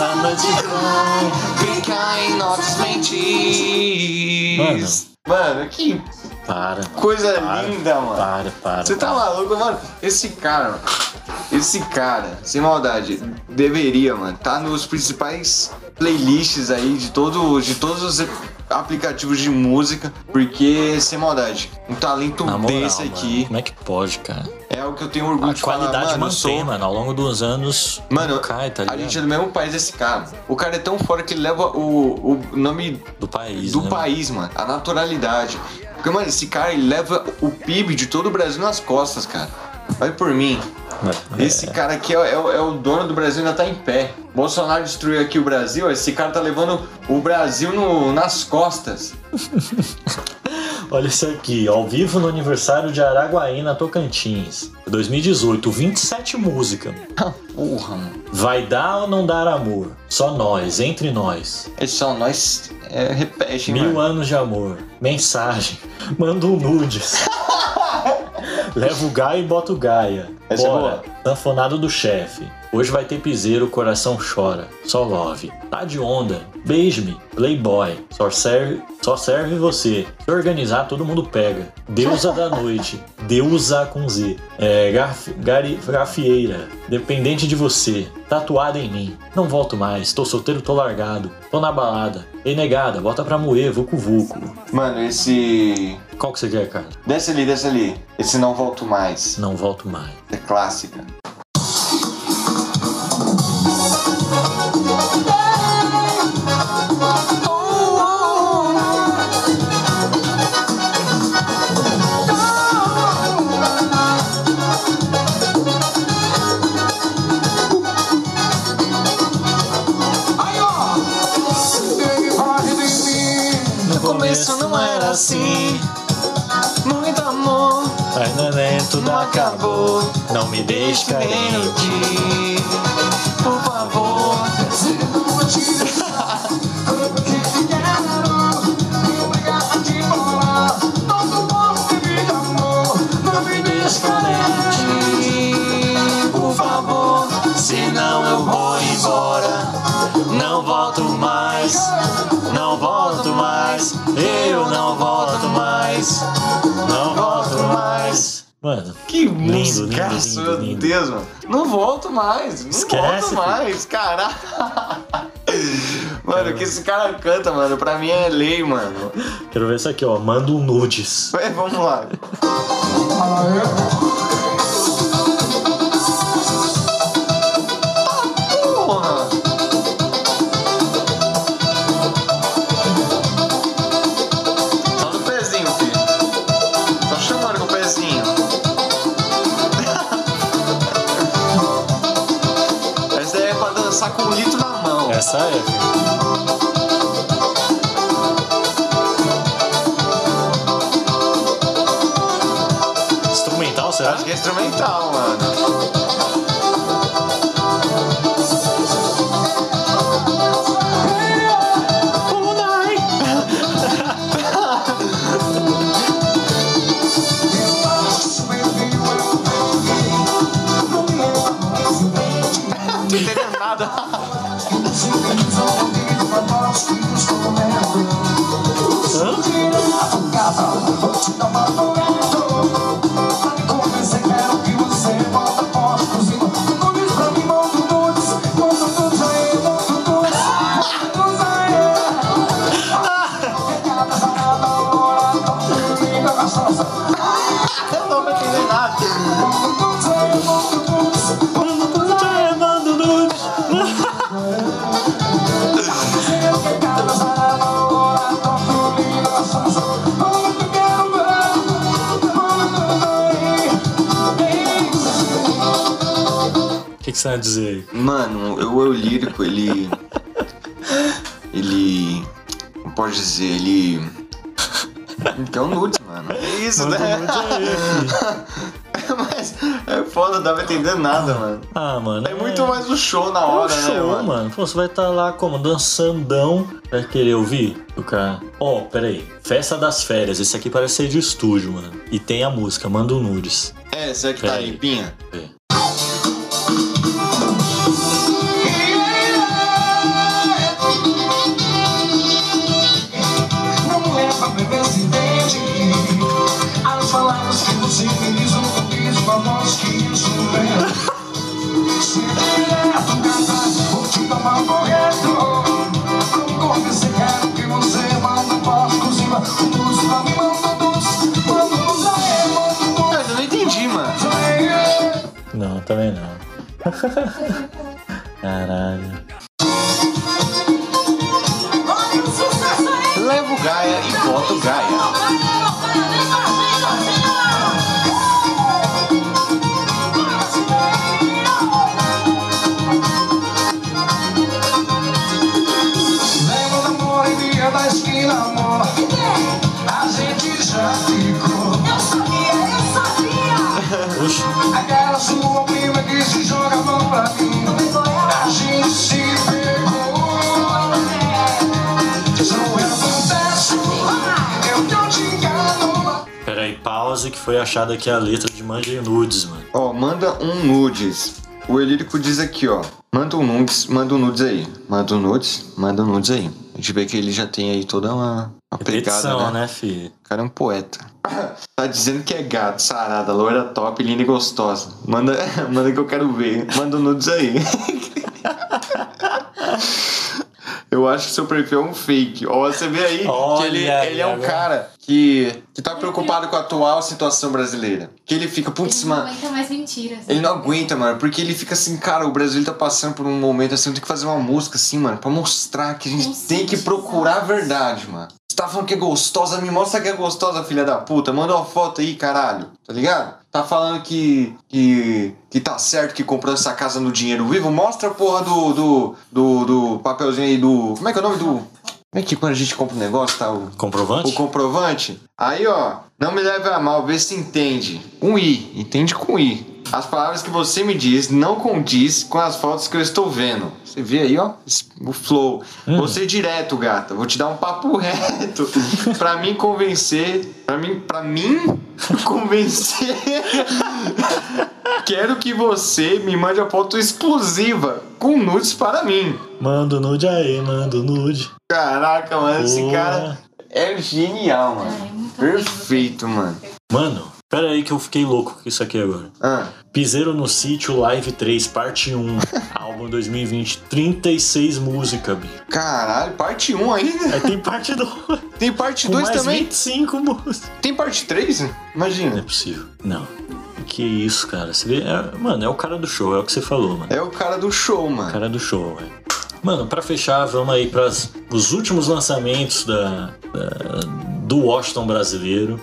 Essa noite vai. Ficar em nossas mentes. Mano, que Para. coisa Para, linda, mano. Para, para. Você tá maluco, mano? Esse cara, esse cara, sem maldade, deveria, mano, tá nos principais playlists aí de, todo, de todos os aplicativos de música, porque, sem maldade, um talento moral, desse mano, aqui como é que pode, cara? é o que eu tenho orgulho A de qualidade falar, mano, eu mantém, sou- mano. Ao longo dos anos, Mano, cai, tá a ligado? gente é do mesmo país desse cara. O cara é tão fora que ele leva o, o nome Do país, do né? país, mano. A naturalidade. Porque, mano, esse cara, ele leva o PIB de todo o Brasil nas costas, cara. Vai por mim. mano? Esse cara aqui é, é o- é o dono do Brasil e ainda tá em pé. Bolsonaro destruiu aqui o Brasil, esse cara tá levando o Brasil no- nas costas. Olha isso aqui, ao vivo no aniversário de Araguaína, Tocantins. 2018, 27 músicas. Porra, mano. Vai dar ou não dar amor? Só nós, entre nós. É só nós. É, repete, Mil mano. anos de amor. Mensagem. Manda um nudes. Leva o Gaia e bota o Gaia. É Bora. Sanfonado do chefe. Hoje vai ter piseiro, o coração chora. Só love. Tá de onda. Beije-me. Playboy. Só serve, só serve você. Se organizar, todo mundo pega. Deusa da noite. Deusa com Z. É, garf, gari. Dependente de você. Tatuada em mim. Não volto mais. Tô solteiro, tô largado. Tô na balada. Ei, negada, bota pra moer, vucu vucu. Mano, esse. Qual que você quer, cara? Desce ali, desce ali. Esse não volto mais. Não volto mais. Clássica. Começo não era assim. Muito amor, Ai, neném, tudo não acabou. Não me deixe carente. Que Lindo, musicaço, lindo, meu lindo. Deus, mano. Não volto mais, não Esquece, volto mais, caralho. Mano, o que esse cara canta, mano, pra mim é lei, mano. quero ver isso aqui, ó. Manda um nudes. É, vamos lá. Filho. Instrumental, será? acho que é instrumental, mano. O você vai dizer aí? Mano, o eu lírico, ele. Ele. Como pode dizer? Ele. Então nudes, mano. É isso, Manda né? um aí. Mas é foda, não tava entendendo nada, mano. Ah, mano. É muito mais o show na É um hora, show, né, mano? mano? Pô, você vai estar lá como? Dançandão. Vai querer ouvir? O cara. Ó, peraí. Festa das férias. Esse aqui parece ser de estúdio, mano. E tem a música, manda um nudes. É, será que tá Peraí. limpinha? Não, também não. Caralho. Olha o sucesso aí! Leva o Gaia e bota o Gaia. Foi achada aqui a letra de Manja e Nudes, mano. Ó, manda um nudes. O Elírico diz aqui, ó. Manda um nudes, manda um nudes aí. Manda um nudes, manda um nudes aí. A gente vê que ele já tem aí toda uma, uma pegada, né? né, filho? O cara é um poeta. Tá dizendo que é gato, sarada, loira top, linda e gostosa. Manda, manda que eu quero ver. Manda um nudes aí. Eu acho que seu perfil é um fake. Ó, você vê aí que Olha ele, aí ele é um agora. cara que, que tá preocupado com a atual situação brasileira. Que ele fica, putz, Ele não mano. aguenta mais mentiras. Ele não aguenta, mano, porque ele fica assim, cara, o Brasil tá passando por um momento assim, tem que fazer uma música assim, mano, pra mostrar que a gente tem que procurar a verdade, mano. Você tá falando que é gostosa, me mostra que é gostosa, filha da puta. Manda uma foto aí, caralho. Tá ligado? Tá falando que, que, que tá certo que comprou essa casa no dinheiro vivo. Mostra a porra do, do, do, do papelzinho aí do. Como é que é o nome do. Como é que quando a gente compra um negócio, tá? O, Comprovante? o comprovante. Aí, ó, não me leve a mal, vê se entende. Com I, entende com I. As palavras que você me diz não condiz com as fotos que eu estou vendo. Você vê aí, ó, esse- o flow. Vou ser direto, gata. Vou te dar um papo reto. pra mim convencer. Pra mim, pra mim convencer. Quero que você me mande a foto exclusiva com nudes para mim. Manda o nude aí, manda o nude. Caraca, mano, esse Porra. cara é genial, mano. É, Perfeito, mano. Mano, pera aí que eu fiquei louco com isso aqui agora. Ah, Piseiro no Sítio Live 3, parte 1. álbum 2020. 36 músicas, bicho. caralho, parte 1 ainda? Aí tem parte 2. Tem parte Com 2 mais também? 25 músicas. Tem parte 3? Não é Imagina. possível. Não. Que isso, cara. Você vê, é- mano, é o cara do show, é o que você falou, mano. É o cara do show, mano. Cara do show, velho. Mano, pra fechar, vamos aí para os últimos lançamentos da, da- do Washington brasileiro.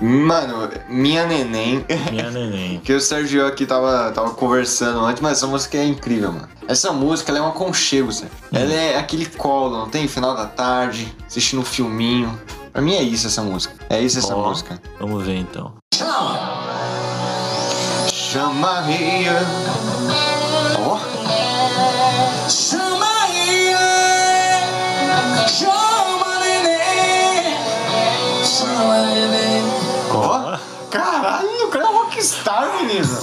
Mano, minha neném. Minha neném. Que o Sergio aqui tava, tava conversando antes, mas essa música é incrível, mano. Essa música ela é um aconchego, Sérgio. Ela é aquele colo, não tem? Final da tarde, assistindo um filminho. Pra mim é isso essa música. É isso essa Ó, música. Vamos ver então. chama Ria. Ó, Chama aí, chama ó. Caralho, o cara é um rockstar, menino.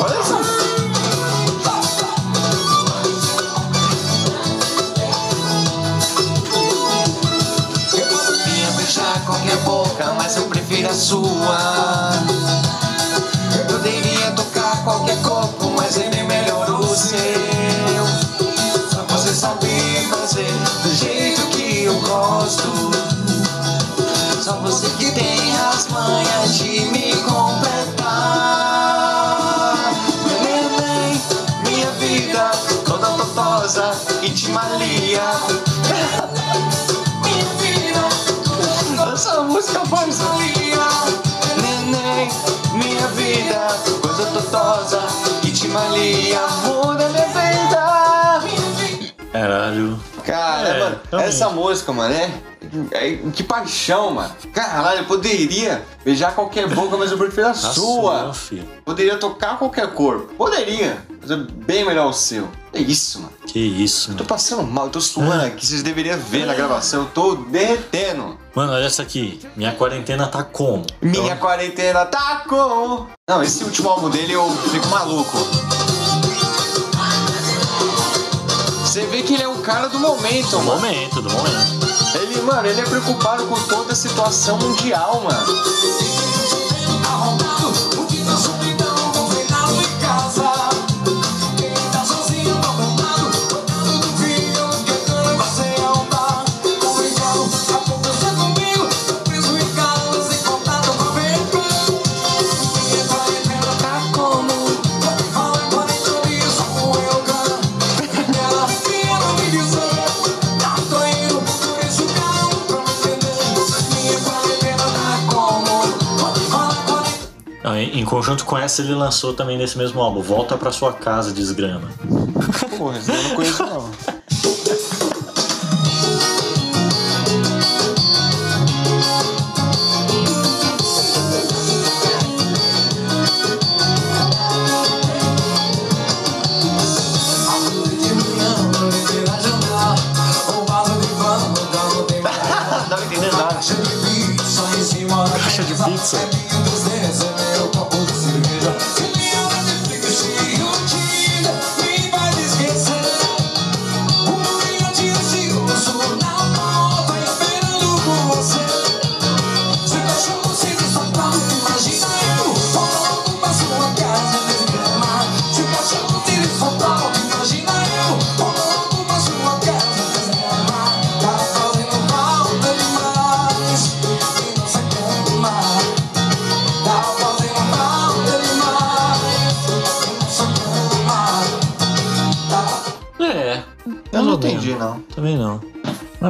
Olha essa. Eu poderia beijar qualquer boca, mas eu prefiro a sua. Gosto. Só você que tem as manhas de me completar. Neném, minha vida toda totosa e de malia. Mano, também. essa música, mano, é, é. Que paixão, mano. Caralho, eu poderia beijar qualquer boca, mas eu prefiro a A sua. filho. Poderia tocar qualquer corpo. Poderia, mas é bem melhor o seu. É isso, mano. Que isso, Tô mano. passando mal, eu tô suando aqui. Vocês deveriam ver na gravação. Eu tô derretendo. Mano, olha essa aqui. Minha quarentena tá como? Minha quarentena tá com. Não, esse último álbum dele eu fico maluco. Você vê que ele é o cara do momento, Do mano. momento, do momento. Ele, mano, ele é preocupado com toda a situação mundial, mano. Arrombado, em, conjunto com essa, ele lançou também nesse mesmo álbum. Volta pra sua casa, desgrama. Porra, eu não conheço. Não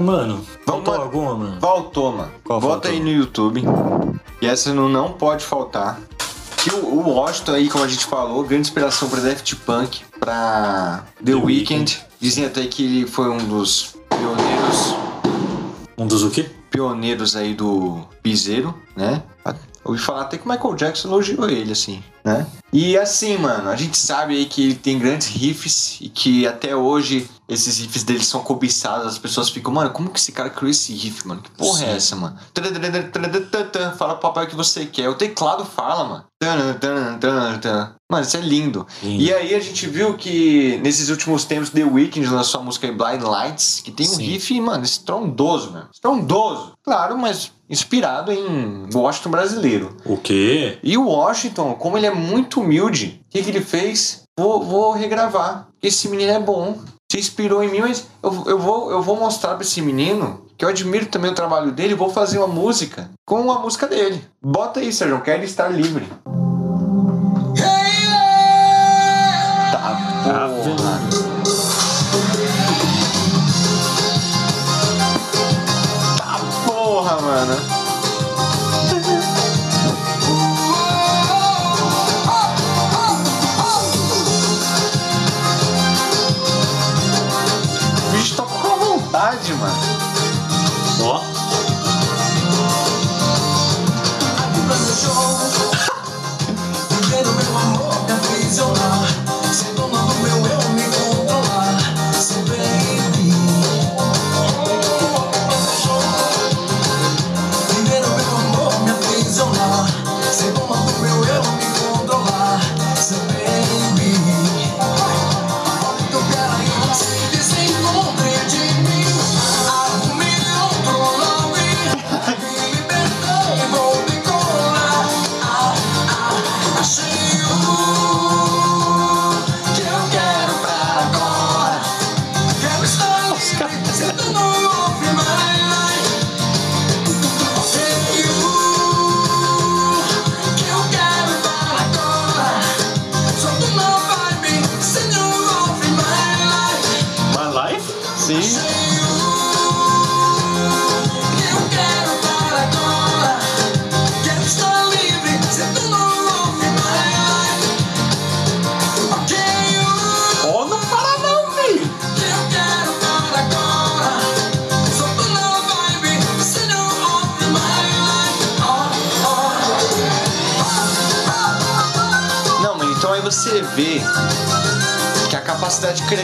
mano, faltou alguma, mano? Voltou, mano. Qual Bota faltou? aí no YouTube. E essa não, não pode faltar. Que o, o Washington aí, como a gente falou, grande inspiração pra Daft Punk, pra The, The Weeknd. Dizem até que ele foi um dos pioneiros, Um dos o quê? pioneiros aí do piseiro, né? Ouvi falar até que o Michael Jackson elogiou ele, assim, né? E assim, mano, a gente sabe aí que ele tem grandes riffs e que até hoje esses riffs dele são cobiçados. As pessoas ficam, mano, como que esse cara criou esse riff, mano? Que porra Sim. é essa, mano? Fala pro papai o que você quer. O teclado fala, mano. Mano, isso é lindo. Lindo. E aí a gente viu que nesses últimos tempos The Weeknd lançou a música Blind Lights, que tem um Sim. riff, mano, estrondoso, mano. Estrondoso. Claro, mas inspirado em Washington brasileiro. O quê? E o Washington, como ele é muito humilde, o que, que ele fez? Vou, vou regravar. Esse menino é bom. Se inspirou em mim, mas eu, eu, vou, eu vou mostrar pra esse menino que eu admiro também o trabalho dele vou fazer uma música com a música dele. Bota aí, Sérgio, quero estar livre. Tá. Tá, porra, mano. Vontade, mano. Ó.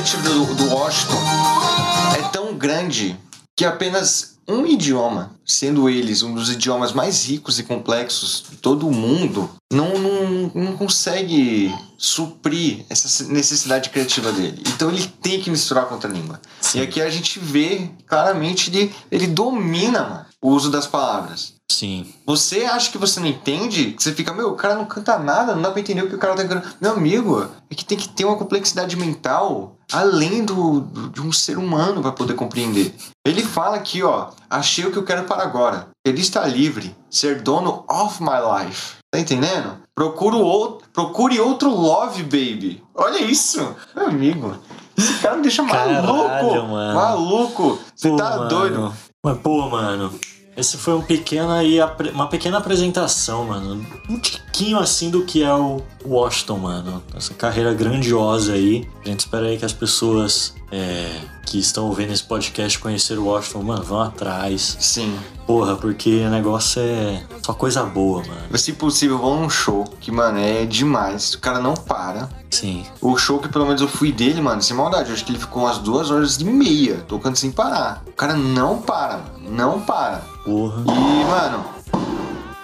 criativa do, do Washington é tão grande que apenas um idioma, sendo eles um dos idiomas mais ricos e complexos de todo o mundo, não, não, não consegue suprir essa necessidade criativa dele. Então ele tem que misturar com outra língua. Sim. E aqui a gente vê claramente ele, ele domina mano, o uso das palavras. Sim. Você acha que você não entende? Que você fica, meu, o cara não canta nada, não dá pra entender o que o cara tá cantando. Meu amigo, é que tem que ter uma complexidade mental além do, do- de um ser humano para poder compreender. Ele fala aqui, ó, achei o que eu quero para agora. Ele está livre, ser dono of my life. Tá entendendo? Procuro outro, procure outro love, baby. Olha isso, meu amigo. Esse cara me deixa maluco. Caralho, mano. Maluco. Você tá mano. doido? Mas, pô, mano. Esse foi um uma pequena apresentação, mano. Um tiquinho assim do que é o Washington, mano. Essa carreira grandiosa aí. A gente espera aí que as pessoas é, que estão ouvindo esse podcast conhecer o Washington, mano, vão atrás. Sim. Porra, porque o negócio é só coisa boa, mano. Se possível, vão num show, que, mano, é demais. O cara não para. Sim. O show que pelo menos eu fui dele, mano, sem maldade, eu acho que ele ficou umas duas horas e meia tocando sem parar. O cara não para, mano. Não para. Porra. E, mano,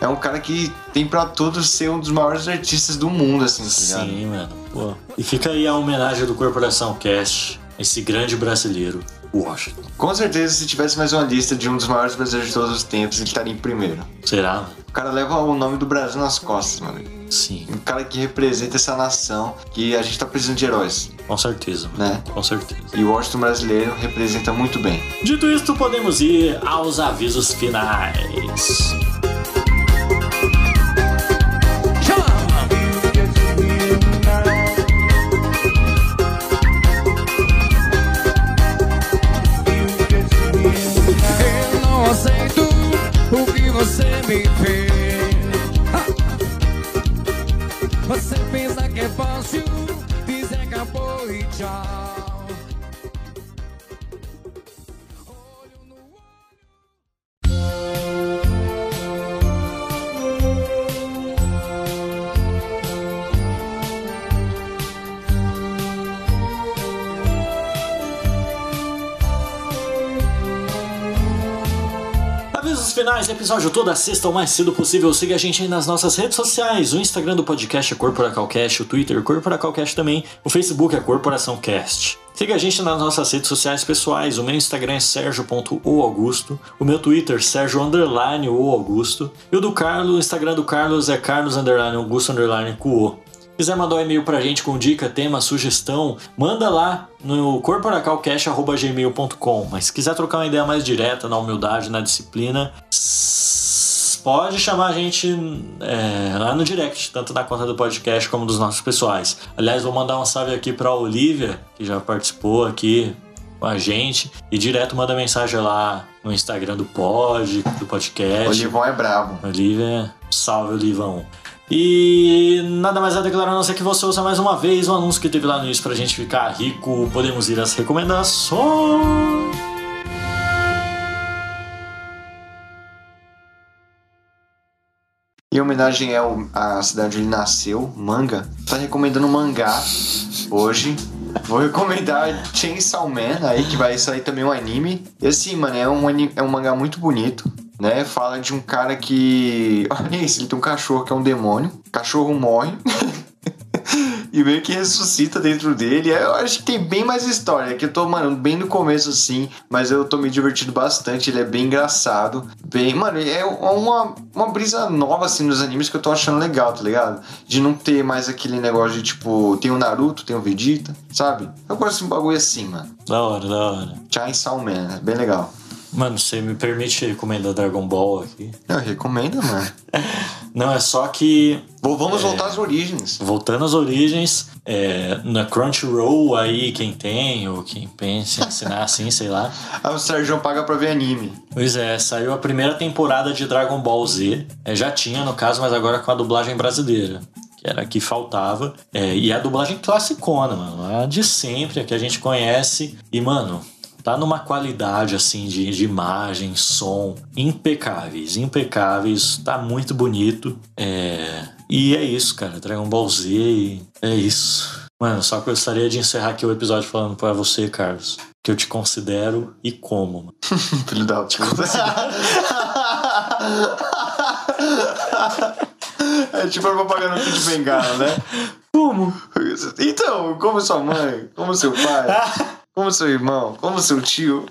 é um cara que tem pra todos ser um dos maiores artistas do mundo, assim, tá ligado? Sim, mano. Pô. E fica aí a homenagem do Corporação Cast, esse grande brasileiro, Washington. Com certeza, se tivesse mais uma lista de um dos maiores brasileiros de todos os tempos, ele estaria em primeiro. Será? O cara leva o nome do Brasil nas costas, mano. Sim, Um cara que representa essa nação que a gente tá precisando de heróis, com certeza, mano. né? Com certeza. E o Washington brasileiro representa muito bem. Dito isto, podemos ir aos avisos finais. Você pensa que é fácil dizer acabou e tchau. Finais, episódio toda sexta o mais cedo possível. Siga a gente aí nas nossas redes sociais. O Instagram do podcast é Corporacalcast, o Twitter é Corporacalcast também, o Facebook é Corporação Cast. Siga a gente nas nossas redes sociais pessoais. O meu Instagram é sergio.oaugusto, o meu Twitter Sérgio underline o Augusto e o do Carlos, o Instagram do Carlos é Carlos underline Augusto underline. Quiser mandar um e-mail pra gente com dica, tema, sugestão, manda lá no corporacalcast.gmail.com. Mas se quiser trocar uma ideia mais direta, na humildade, na disciplina, pode chamar a gente é, lá no direct, tanto na conta do podcast como dos nossos pessoais. Aliás, vou mandar um salve aqui pra Olivia, que já participou aqui com a gente, e direto manda mensagem lá no Instagram do pod, do podcast. O Livão é bravo. Olivia, salve Olivão. E nada mais a declarar a não ser que você ouça mais uma vez o anúncio que teve lá no início pra gente ficar rico. Podemos ir às recomendações. Em homenagem ao, à cidade onde nasceu, Manga, tá recomendando mangá hoje. Vou recomendar Chainsaw Man, aí que vai sair também um anime. E assim, mano, é um, é um mangá muito bonito, né? Fala de um cara que. Olha isso, ele tem um cachorro que é um demônio. O cachorro morre. e meio que ressuscita dentro dele. Eu acho que tem bem mais história. Que eu tô, mano, bem no começo assim, mas eu tô me divertindo bastante. Ele é bem engraçado. Bem, mano, é uma, uma brisa nova assim nos animes que eu tô achando legal, tá ligado? De não ter mais aquele negócio de tipo, tem o Naruto, tem o Vegeta, sabe? Eu gosto de um bagulho assim, mano. Da hora, da hora. Chainsaw Man, é bem legal. Mano, você me permite recomendar Dragon Ball aqui? Eu recomendo, mano. Não, é só que Vou- Vamos voltar às origens. Voltando às origens, é, na Crunchyroll aí, quem tem, ou quem pensa em assinar assim, sei lá. Ah, o Sérgio paga pra ver anime. Pois é, saiu a primeira temporada de Dragon Ball Z. É, já tinha, no caso, mas agora com a dublagem brasileira. Que era a que faltava. É, e a dublagem classicona, mano. A de sempre, a que a gente conhece. E, mano, tá numa qualidade, assim, de, de imagem, som, impecáveis. Impecáveis. Tá muito bonito. É... E é isso, cara. Dragon Ball Z e é isso. Mano, só gostaria de encerrar aqui o episódio falando pra você, Carlos, que eu te considero e como, mano. Filho da puta. É tipo a propaganda de bengala, né? Como? Então, como sua mãe, como seu pai, como seu irmão, como seu tio.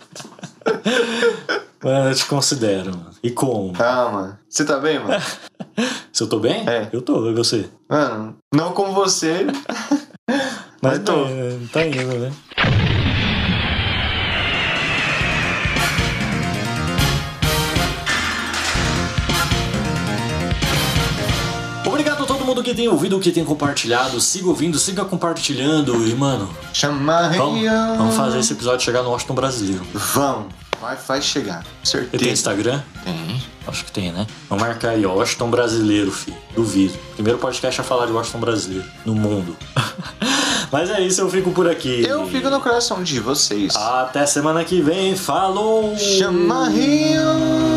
Mano, eu te considero, mano. E como? Ah, mano. Você tá bem, mano? Se eu tô bem? É. Eu tô, e você? Mano, não como você. Mas tô. bem, tá indo, né? Mundo que tem ouvido, que tem compartilhado. Siga ouvindo, siga compartilhando. E, mano, Chama vamos, vamos fazer esse episódio chegar no Washington brasileiro. Vamos. Vai, vai chegar. Você tem Certeza. Instagram? Tem. Acho que tem, né? Vamos marcar aí, ó. Washington brasileiro, filho. Duvido. Primeiro podcast a falar de Washington brasileiro no mundo. Mas é isso, eu fico por aqui. Eu fico no coração de vocês. Até semana que vem. Falou! Chama Rio.